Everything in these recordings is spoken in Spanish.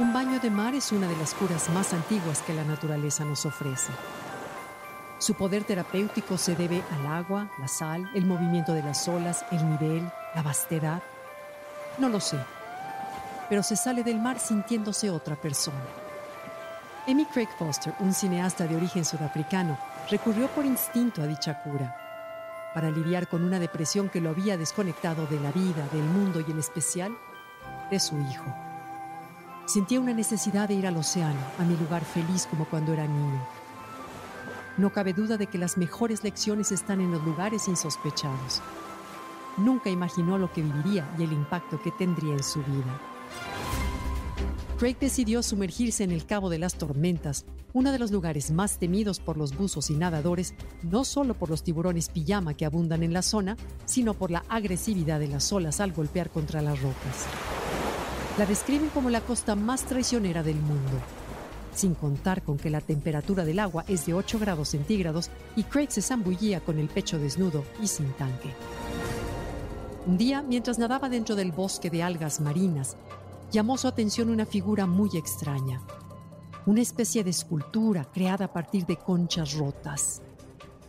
Un baño de mar es una de las curas más antiguas que la naturaleza nos ofrece. Su poder terapéutico se debe al agua, la sal, el movimiento de las olas, el nivel, la vastedad. No lo sé, pero se sale del mar sintiéndose otra persona. Amy Craig Foster, un cineasta de origen sudafricano, recurrió por instinto a dicha cura. Para lidiar con una depresión que lo había desconectado de la vida, del mundo y en especial de su hijo. Sentía una necesidad de ir al océano, a mi lugar feliz como cuando era niño. No cabe duda de que las mejores lecciones están en los lugares insospechados. Nunca imaginó lo que viviría y el impacto que tendría en su vida. Craig decidió sumergirse en el Cabo de las Tormentas, uno de los lugares más temidos por los buzos y nadadores, no solo por los tiburones pijama que abundan en la zona, sino por la agresividad de las olas al golpear contra las rocas. La describen como la costa más traicionera del mundo, sin contar con que la temperatura del agua es de 8 grados centígrados y Craig se zambullía con el pecho desnudo y sin tanque. Un día, mientras nadaba dentro del bosque de algas marinas, llamó su atención una figura muy extraña, una especie de escultura creada a partir de conchas rotas.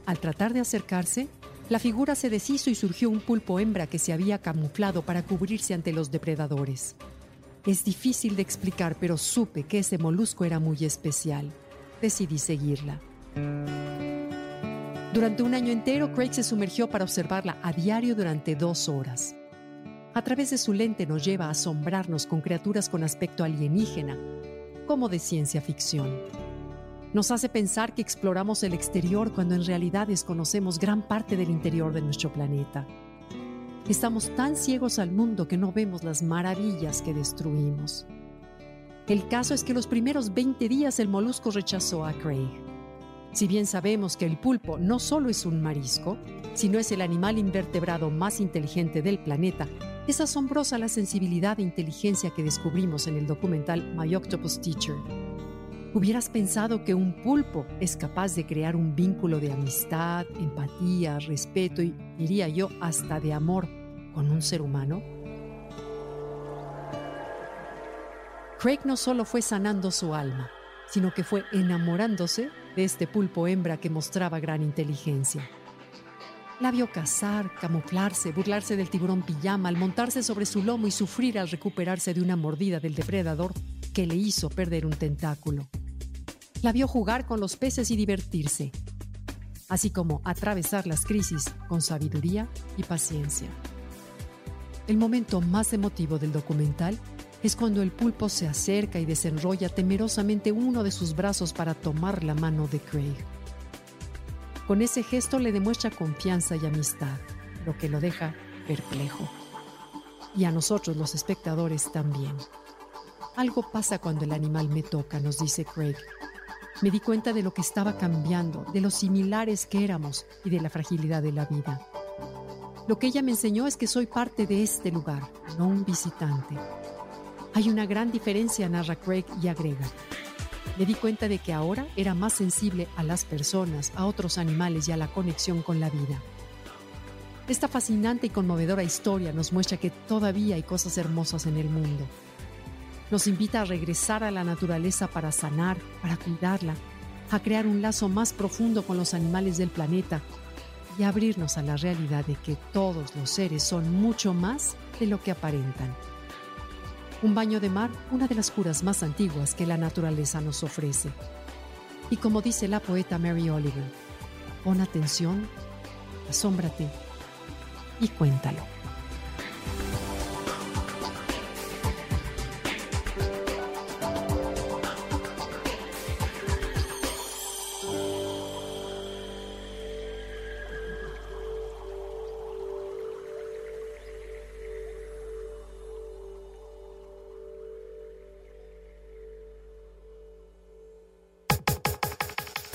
Al tratar de acercarse, la figura se deshizo y surgió un pulpo hembra que se había camuflado para cubrirse ante los depredadores. Es difícil de explicar, pero supe que ese molusco era muy especial. Decidí seguirla. Durante un año entero, Craig se sumergió para observarla a diario durante dos horas. A través de su lente nos lleva a asombrarnos con criaturas con aspecto alienígena, como de ciencia ficción. Nos hace pensar que exploramos el exterior cuando en realidad desconocemos gran parte del interior de nuestro planeta. Estamos tan ciegos al mundo que no vemos las maravillas que destruimos. El caso es que los primeros 20 días el molusco rechazó a Craig. Si bien sabemos que el pulpo no solo es un marisco, sino es el animal invertebrado más inteligente del planeta, es asombrosa la sensibilidad e inteligencia que descubrimos en el documental My Octopus Teacher. ¿Hubieras pensado que un pulpo es capaz de crear un vínculo de amistad, empatía, respeto y, diría yo, hasta de amor con un ser humano? Craig no solo fue sanando su alma, sino que fue enamorándose de este pulpo hembra que mostraba gran inteligencia. La vio cazar, camuflarse, burlarse del tiburón pijama al montarse sobre su lomo y sufrir al recuperarse de una mordida del depredador que le hizo perder un tentáculo. La vio jugar con los peces y divertirse, así como atravesar las crisis con sabiduría y paciencia. El momento más emotivo del documental es cuando el pulpo se acerca y desenrolla temerosamente uno de sus brazos para tomar la mano de Craig. Con ese gesto le demuestra confianza y amistad, lo que lo deja perplejo. Y a nosotros los espectadores también. Algo pasa cuando el animal me toca, nos dice Craig. Me di cuenta de lo que estaba cambiando, de lo similares que éramos y de la fragilidad de la vida. Lo que ella me enseñó es que soy parte de este lugar, no un visitante. Hay una gran diferencia, narra Craig y agrega. Me di cuenta de que ahora era más sensible a las personas, a otros animales y a la conexión con la vida. Esta fascinante y conmovedora historia nos muestra que todavía hay cosas hermosas en el mundo. Nos invita a regresar a la naturaleza para sanar, para cuidarla, a crear un lazo más profundo con los animales del planeta y abrirnos a la realidad de que todos los seres son mucho más de lo que aparentan. Un baño de mar, una de las curas más antiguas que la naturaleza nos ofrece. Y como dice la poeta Mary Oliver, pon atención, asómbrate y cuéntalo.